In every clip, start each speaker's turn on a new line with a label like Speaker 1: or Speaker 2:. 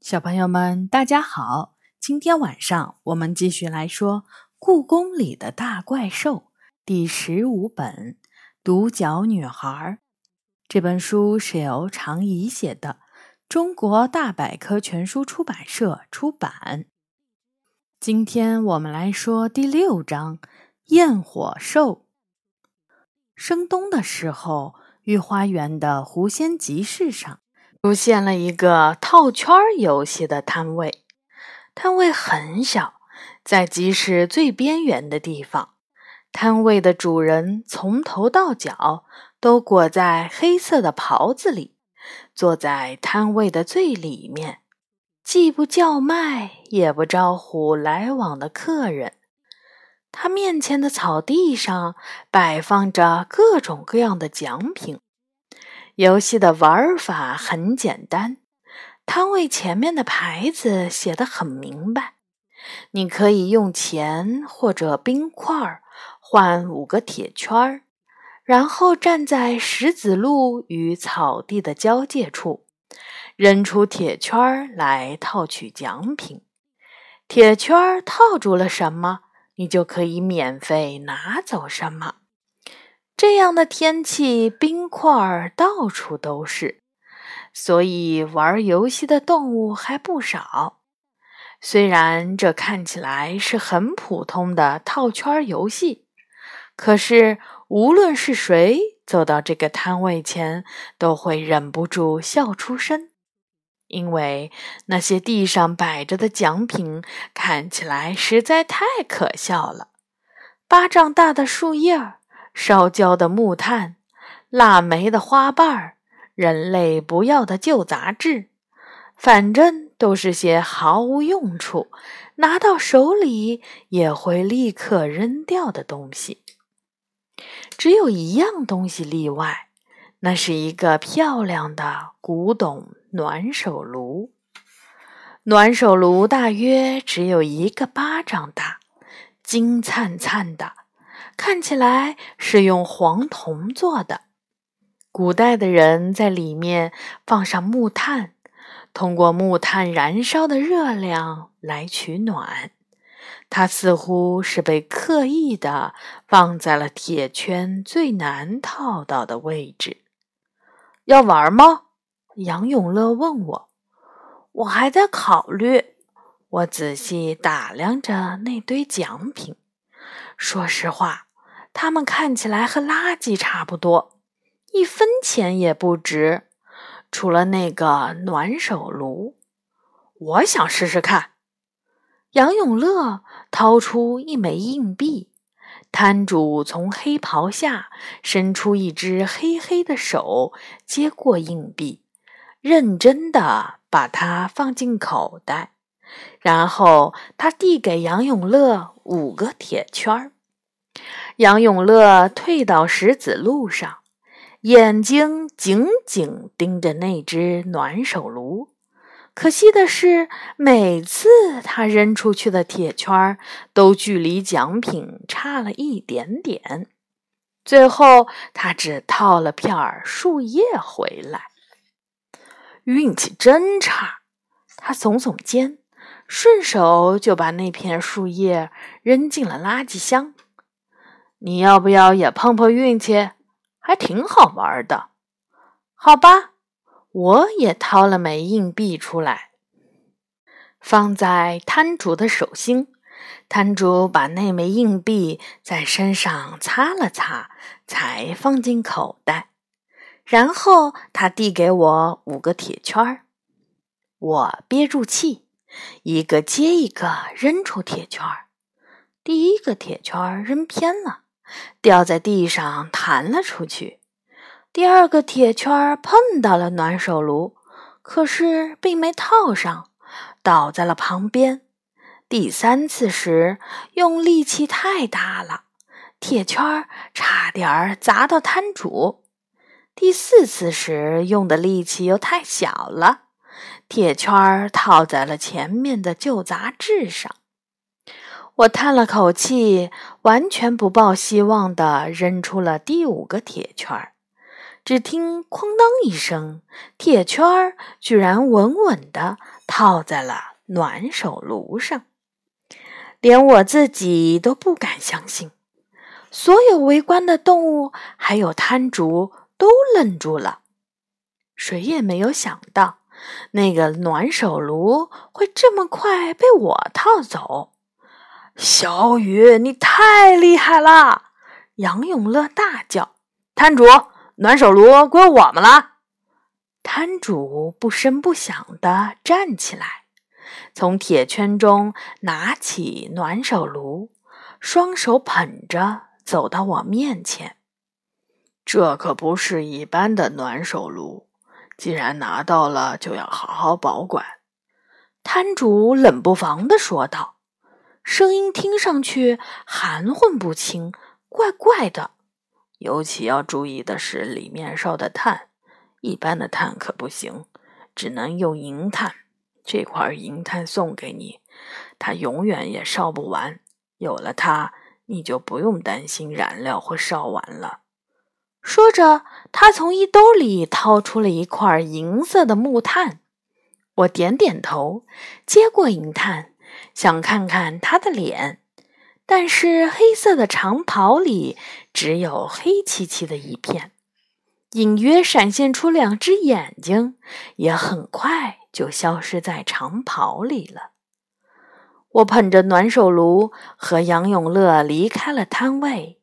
Speaker 1: 小朋友们，大家好！今天晚上我们继续来说《故宫里的大怪兽》第十五本《独角女孩》。这本书是由常怡写的，中国大百科全书出版社出版。今天我们来说第六章《焰火兽》。升冬的时候，御花园的狐仙集市上。出现了一个套圈游戏的摊位，摊位很小，在集市最边缘的地方。摊位的主人从头到脚都裹在黑色的袍子里，坐在摊位的最里面，既不叫卖，也不招呼来往的客人。他面前的草地上摆放着各种各样的奖品。游戏的玩法很简单，摊位前面的牌子写得很明白。你可以用钱或者冰块换五个铁圈，然后站在石子路与草地的交界处，扔出铁圈来套取奖品。铁圈套住了什么，你就可以免费拿走什么。这样的天气，冰块儿到处都是，所以玩游戏的动物还不少。虽然这看起来是很普通的套圈游戏，可是无论是谁走到这个摊位前，都会忍不住笑出声，因为那些地上摆着的奖品看起来实在太可笑了：巴掌大的树叶儿。烧焦的木炭，腊梅的花瓣儿，人类不要的旧杂志，反正都是些毫无用处，拿到手里也会立刻扔掉的东西。只有一样东西例外，那是一个漂亮的古董暖手炉。暖手炉大约只有一个巴掌大，金灿灿的。看起来是用黄铜做的。古代的人在里面放上木炭，通过木炭燃烧的热量来取暖。它似乎是被刻意的放在了铁圈最难套到的位置。要玩吗？杨永乐问我。我还在考虑。我仔细打量着那堆奖品。说实话。它们看起来和垃圾差不多，一分钱也不值。除了那个暖手炉，我想试试看。杨永乐掏出一枚硬币，摊主从黑袍下伸出一只黑黑的手，接过硬币，认真的把它放进口袋，然后他递给杨永乐五个铁圈儿。杨永乐退到石子路上，眼睛紧紧盯着那只暖手炉。可惜的是，每次他扔出去的铁圈都距离奖品差了一点点。最后，他只套了片树叶回来。运气真差！他耸耸肩，顺手就把那片树叶扔进了垃圾箱。你要不要也碰碰运气？还挺好玩的。好吧，我也掏了枚硬币出来，放在摊主的手心。摊主把那枚硬币在身上擦了擦，才放进口袋。然后他递给我五个铁圈儿，我憋住气，一个接一个扔出铁圈儿。第一个铁圈儿扔偏了。掉在地上弹了出去，第二个铁圈碰到了暖手炉，可是并没套上，倒在了旁边。第三次时用力气太大了，铁圈差点砸到摊主。第四次时用的力气又太小了，铁圈套在了前面的旧杂志上。我叹了口气，完全不抱希望地扔出了第五个铁圈儿。只听“哐当”一声，铁圈儿居然稳稳地套在了暖手炉上，连我自己都不敢相信。所有围观的动物还有摊主都愣住了，谁也没有想到那个暖手炉会这么快被我套走。小雨，你太厉害了！杨永乐大叫：“摊主，暖手炉归我们了！”摊主不声不响地站起来，从铁圈中拿起暖手炉，双手捧着。走到我面前，这可不是一般的暖手炉，既然拿到了，就要好好保管。”摊主冷不防地说道，声音听上去含混不清，怪怪的。尤其要注意的是，里面烧的炭，一般的炭可不行，只能用银炭。这块银炭送给你，它永远也烧不完。有了它。你就不用担心燃料会烧完了。说着，他从衣兜里掏出了一块银色的木炭。我点点头，接过银炭，想看看他的脸，但是黑色的长袍里只有黑漆漆的一片，隐约闪现出两只眼睛，也很快就消失在长袍里了。我捧着暖手炉和杨永乐离开了摊位，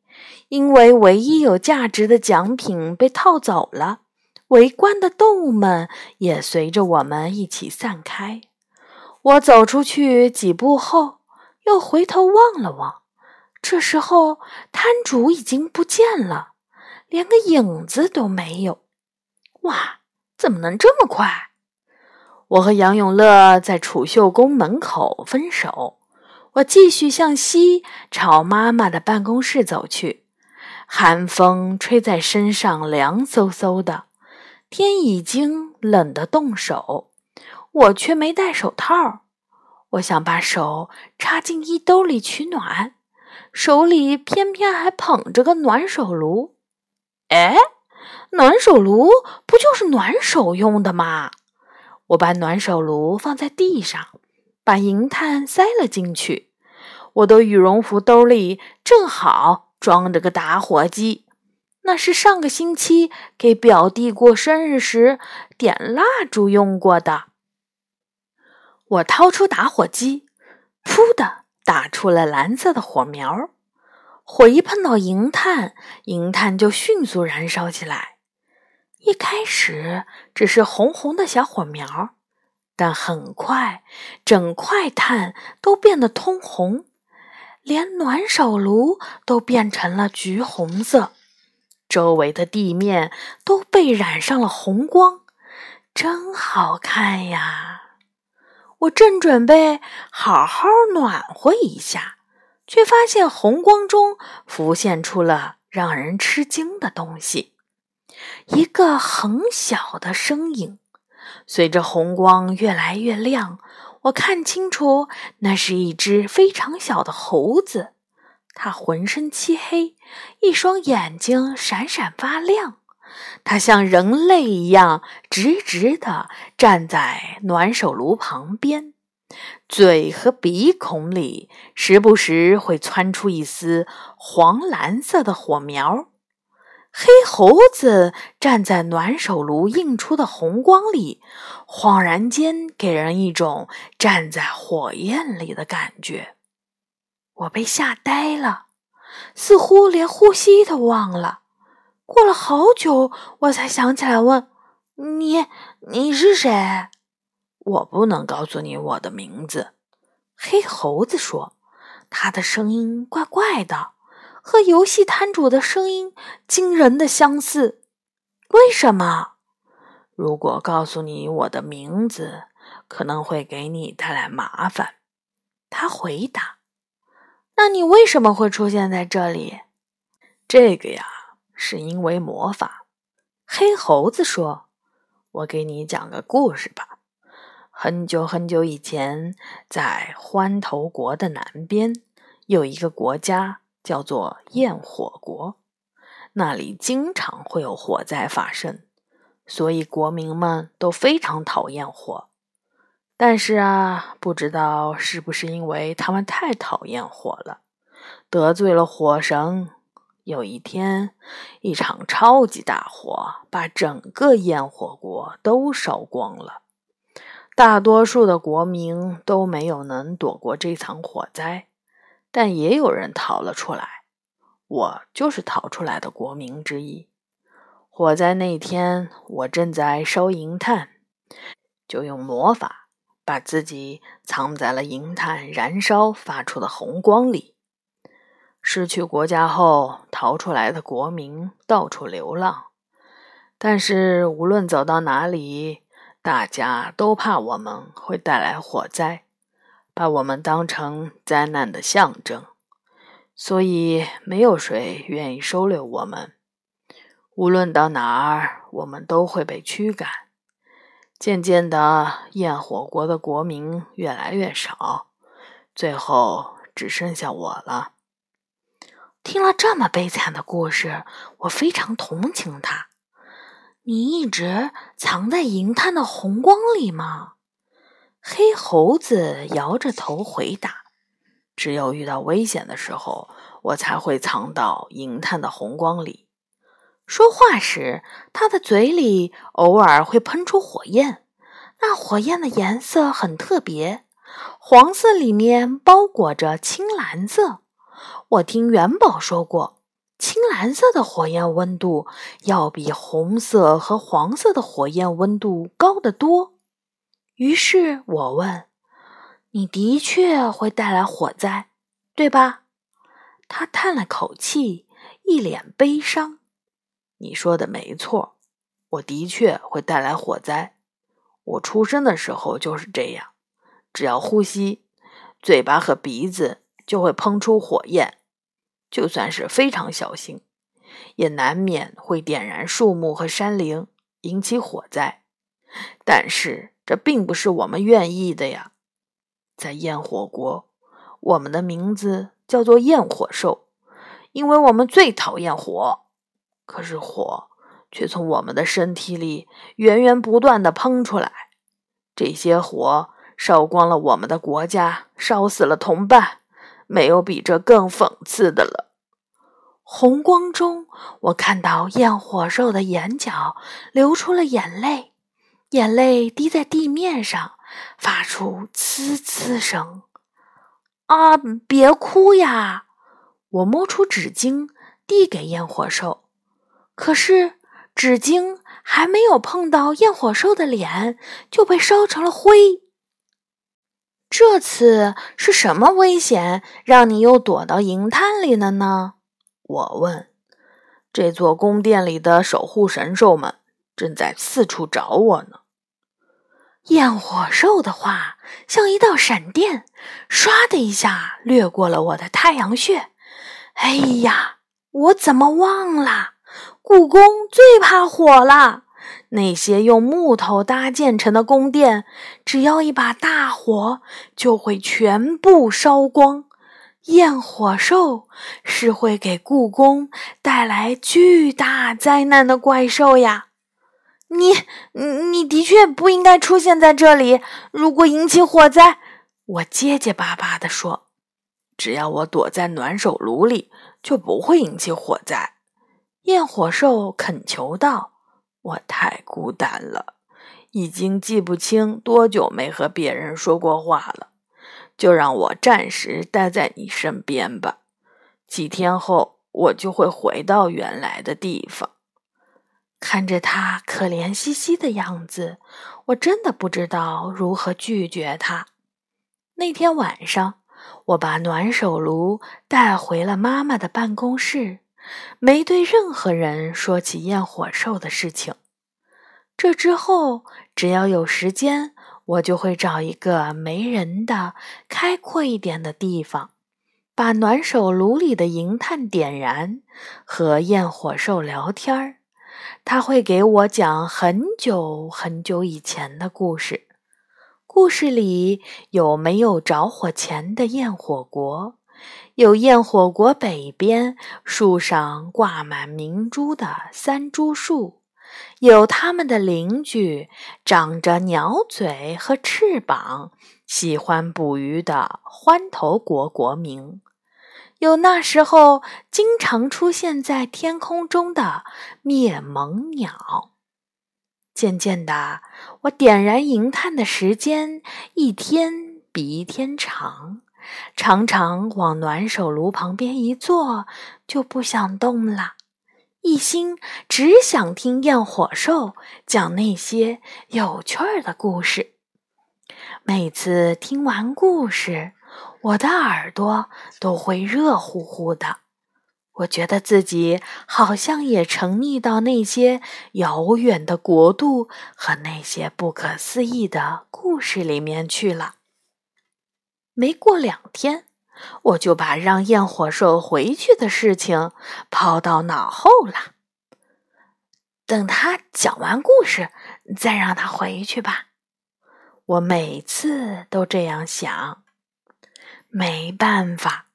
Speaker 1: 因为唯一有价值的奖品被套走了。围观的动物们也随着我们一起散开。我走出去几步后，又回头望了望，这时候摊主已经不见了，连个影子都没有。哇，怎么能这么快？我和杨永乐在储秀宫门口分手，我继续向西朝妈妈的办公室走去。寒风吹在身上，凉飕飕的，天已经冷得冻手，我却没戴手套。我想把手插进衣兜里取暖，手里偏偏还捧着个暖手炉。哎，暖手炉不就是暖手用的吗？我把暖手炉放在地上，把银炭塞了进去。我的羽绒服兜里正好装着个打火机，那是上个星期给表弟过生日时点蜡烛用过的。我掏出打火机，噗的打出了蓝色的火苗。火一碰到银炭，银炭就迅速燃烧起来。一开始只是红红的小火苗，但很快整块炭都变得通红，连暖手炉都变成了橘红色，周围的地面都被染上了红光，真好看呀！我正准备好好暖和一下，却发现红光中浮现出了让人吃惊的东西。一个很小的身影，随着红光越来越亮，我看清楚，那是一只非常小的猴子。它浑身漆黑，一双眼睛闪闪发亮。它像人类一样直直地站在暖手炉旁边，嘴和鼻孔里时不时会窜出一丝黄蓝色的火苗。黑猴子站在暖手炉映出的红光里，恍然间给人一种站在火焰里的感觉。我被吓呆了，似乎连呼吸都忘了。过了好久，我才想起来问：“你，你是谁？”我不能告诉你我的名字。”黑猴子说，他的声音怪怪的。和游戏摊主的声音惊人的相似，为什么？如果告诉你我的名字，可能会给你带来麻烦。他回答：“那你为什么会出现在这里？”这个呀，是因为魔法。黑猴子说：“我给你讲个故事吧。很久很久以前，在欢头国的南边，有一个国家。”叫做焰火国，那里经常会有火灾发生，所以国民们都非常讨厌火。但是啊，不知道是不是因为他们太讨厌火了，得罪了火神。有一天，一场超级大火把整个焰火国都烧光了。大多数的国民都没有能躲过这场火灾，但也有人逃了出来。我就是逃出来的国民之一。火灾那天，我正在烧银炭，就用魔法把自己藏在了银炭燃烧发出的红光里。失去国家后逃出来的国民到处流浪，但是无论走到哪里，大家都怕我们会带来火灾，把我们当成灾难的象征，所以没有谁愿意收留我们。无论到哪儿，我们都会被驱赶。渐渐的，焰火国的国民越来越少，最后只剩下我了。
Speaker 2: 听了这么悲惨的故事，我非常同情他。你一直藏在银炭的红光里吗？
Speaker 1: 黑猴子摇着头回答：“只有遇到危险的时候，我才会藏到银炭的红光里。”
Speaker 2: 说话时，他的嘴里偶尔会喷出火焰，那火焰的颜色很特别，黄色里面包裹着青蓝色。我听元宝说过，青蓝色的火焰温度要比红色和黄色的火焰温度高得多。于是我问：“你的确会带来火灾，对吧？”他叹了口气，一脸悲伤。
Speaker 1: “你说的没错，我的确会带来火灾。我出生的时候就是这样，只要呼吸，嘴巴和鼻子。”就会喷出火焰，就算是非常小心，也难免会点燃树木和山林，引起火灾。但是这并不是我们愿意的呀。在焰火国，我们的名字叫做焰火兽，因为我们最讨厌火。可是火却从我们的身体里源源不断的喷出来，这些火烧光了我们的国家，烧死了同伴。没有比这更讽刺的了。
Speaker 2: 红光中，我看到焰火兽的眼角流出了眼泪，眼泪滴在地面上，发出呲呲声。啊，别哭呀！我摸出纸巾递给焰火兽，可是纸巾还没有碰到焰火兽的脸，就被烧成了灰。这次是什么危险，让你又躲到银滩里了呢？
Speaker 1: 我问。这座宫殿里的守护神兽们正在四处找我呢。
Speaker 2: 焰火兽的话像一道闪电，唰的一下掠过了我的太阳穴。哎呀，我怎么忘了？故宫最怕火了。那些用木头搭建成的宫殿，只要一把大火，就会全部烧光。焰火兽是会给故宫带来巨大灾难的怪兽呀！你，你的确不应该出现在这里。如果引起火灾，我结结巴巴地说：“
Speaker 1: 只要我躲在暖手炉里，就不会引起火灾。”
Speaker 2: 焰火兽恳求道。
Speaker 1: 我太孤单了，已经记不清多久没和别人说过话了。就让我暂时待在你身边吧，几天后我就会回到原来的地方。
Speaker 2: 看着他可怜兮兮的样子，我真的不知道如何拒绝他。那天晚上，我把暖手炉带回了妈妈的办公室。没对任何人说起焰火兽的事情。这之后，只要有时间，我就会找一个没人的、开阔一点的地方，把暖手炉里的银炭点燃，和焰火兽聊天儿。他会给我讲很久很久以前的故事。故事里有没有着火前的焰火国？有焰火国北边树上挂满明珠的三株树，有他们的邻居长着鸟嘴和翅膀，喜欢捕鱼的欢头国国民，有那时候经常出现在天空中的灭蒙鸟。渐渐的，我点燃银炭的时间一天比一天长，常常往暖手炉旁边一坐，就不想动了，一心只想听焰火兽讲那些有趣儿的故事。每次听完故事，我的耳朵都会热乎乎的。我觉得自己好像也沉溺到那些遥远的国度和那些不可思议的故事里面去了。没过两天，我就把让焰火兽回去的事情抛到脑后了。等他讲完故事，再让他回去吧。我每次都这样想。没办法。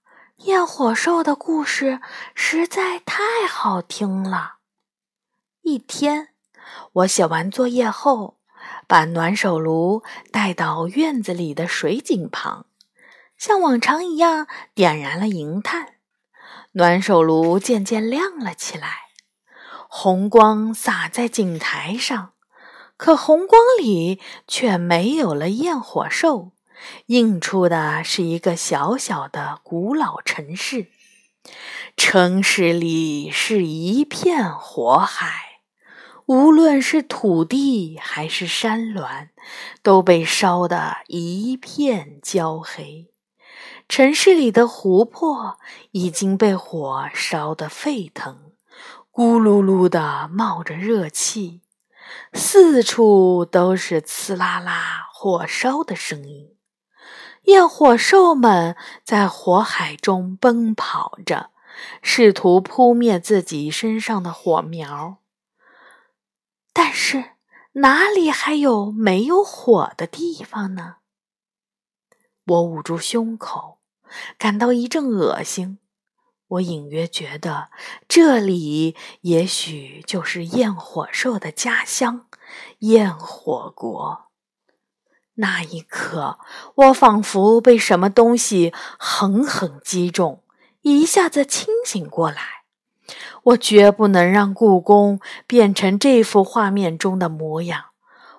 Speaker 2: 焰火兽的故事实在太好听了。一天，我写完作业后，把暖手炉带到院子里的水井旁，像往常一样点燃了银炭。暖手炉渐渐亮了起来，红光洒在井台上，可红光里却没有了焰火兽。映出的是一个小小的古老城市，城市里是一片火海，无论是土地还是山峦，都被烧得一片焦黑。城市里的湖泊已经被火烧得沸腾，咕噜噜地冒着热气，四处都是呲啦啦火烧的声音。焰火兽们在火海中奔跑着，试图扑灭自己身上的火苗。但是，哪里还有没有火的地方呢？我捂住胸口，感到一阵恶心。我隐约觉得，这里也许就是焰火兽的家乡——焰火国。那一刻，我仿佛被什么东西狠狠击中，一下子清醒过来。我绝不能让故宫变成这幅画面中的模样。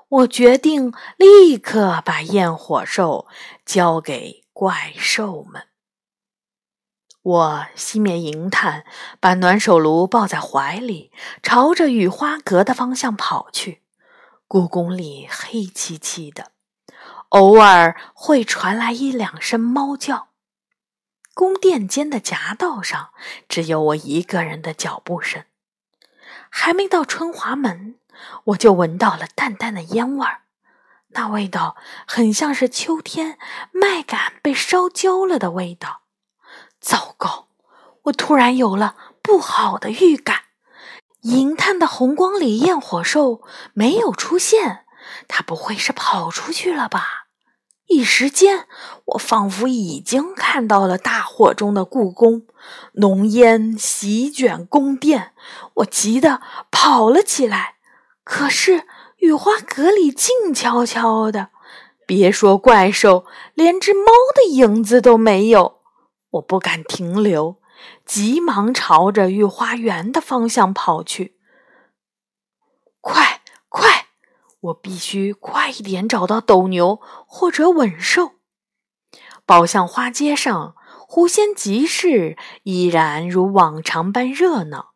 Speaker 2: 我决定立刻把焰火兽交给怪兽们。我熄灭银炭，把暖手炉抱在怀里，朝着雨花阁的方向跑去。故宫里黑漆漆的。偶尔会传来一两声猫叫。宫殿间的夹道上只有我一个人的脚步声。还没到春华门，我就闻到了淡淡的烟味儿，那味道很像是秋天麦秆被烧焦了的味道。糟糕！我突然有了不好的预感。银炭的红光里，焰火兽没有出现，它不会是跑出去了吧？一时间，我仿佛已经看到了大火中的故宫，浓烟席卷宫殿。我急得跑了起来，可是雨花阁里静悄悄的，别说怪兽，连只猫的影子都没有。我不敢停留，急忙朝着御花园的方向跑去。快，快！我必须快一点找到斗牛或者吻兽。宝相花街上，狐仙集市依然如往常般热闹。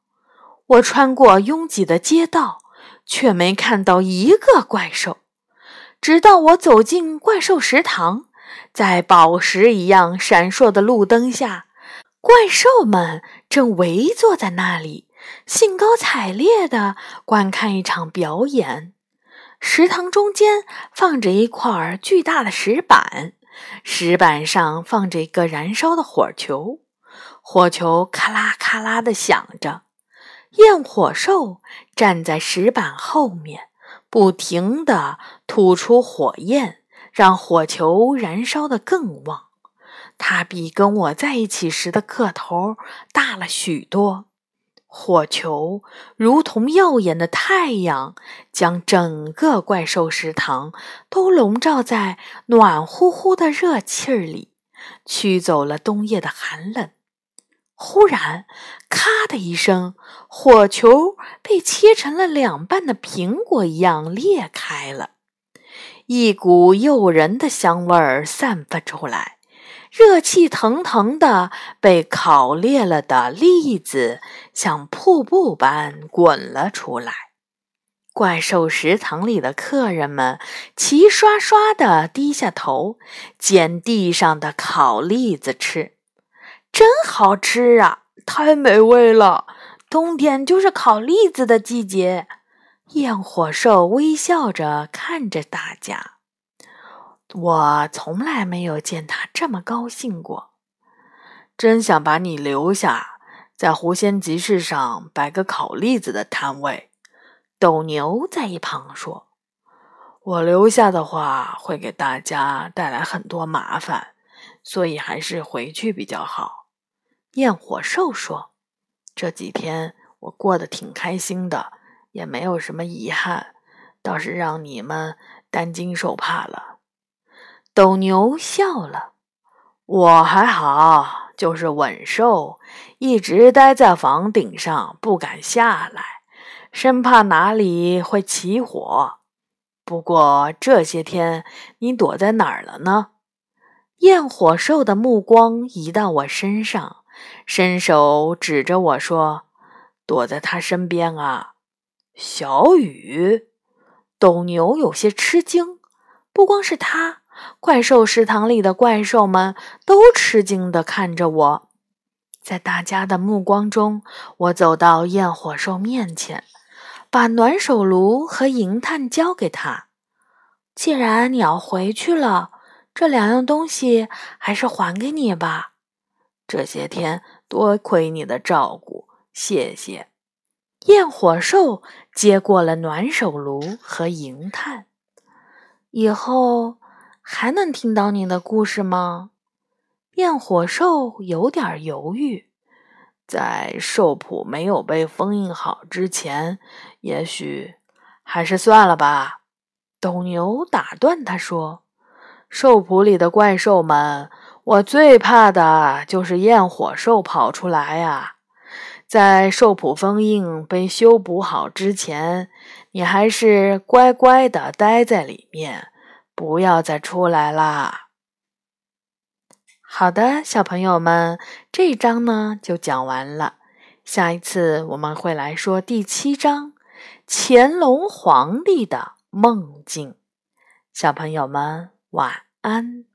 Speaker 2: 我穿过拥挤的街道，却没看到一个怪兽。直到我走进怪兽食堂，在宝石一样闪烁的路灯下，怪兽们正围坐在那里，兴高采烈地观看一场表演。食堂中间放着一块巨大的石板，石板上放着一个燃烧的火球，火球咔啦咔啦的响着。焰火兽站在石板后面，不停地吐出火焰，让火球燃烧得更旺。它比跟我在一起时的个头大了许多。火球如同耀眼的太阳，将整个怪兽食堂都笼罩在暖乎乎的热气儿里，驱走了冬夜的寒冷。忽然，咔的一声，火球被切成了两半的苹果一样裂开了，一股诱人的香味儿散发出来。热气腾腾的被烤裂了的栗子，像瀑布般滚了出来。怪兽食堂里的客人们齐刷刷地低下头捡地上的烤栗子吃，真好吃啊！太美味了！冬天就是烤栗子的季节。焰火兽微笑着看着大家。我从来没有见他这么高兴过，真想把你留下，在狐仙集市上摆个烤栗子的摊位。斗牛在一旁说：“我留下的话会给大家带来很多麻烦，所以还是回去比较好。”焰火兽说：“这几天我过得挺开心的，也没有什么遗憾，倒是让你们担惊受怕了。”斗牛笑了，我还好，就是稳兽，一直待在房顶上，不敢下来，生怕哪里会起火。不过这些天你躲在哪儿了呢？焰火兽的目光移到我身上，伸手指着我说：“躲在他身边啊。”小雨，斗牛有些吃惊，不光是他。怪兽食堂里的怪兽们都吃惊地看着我，在大家的目光中，我走到焰火兽面前，把暖手炉和银炭交给他。既然你要回去了，这两样东西还是还给你吧。这些天多亏你的照顾，谢谢。焰火兽接过了暖手炉和银炭，以后。还能听到你的故事吗？焰火兽有点犹豫，在兽谱没有被封印好之前，也许还是算了吧。斗牛打断他说：“兽谱里的怪兽们，我最怕的就是焰火兽跑出来呀！在兽谱封印被修补好之前，你还是乖乖的待在里面。”不要再出来啦！好的，小朋友们，这章呢就讲完了。下一次我们会来说第七章——乾隆皇帝的梦境。小朋友们晚安。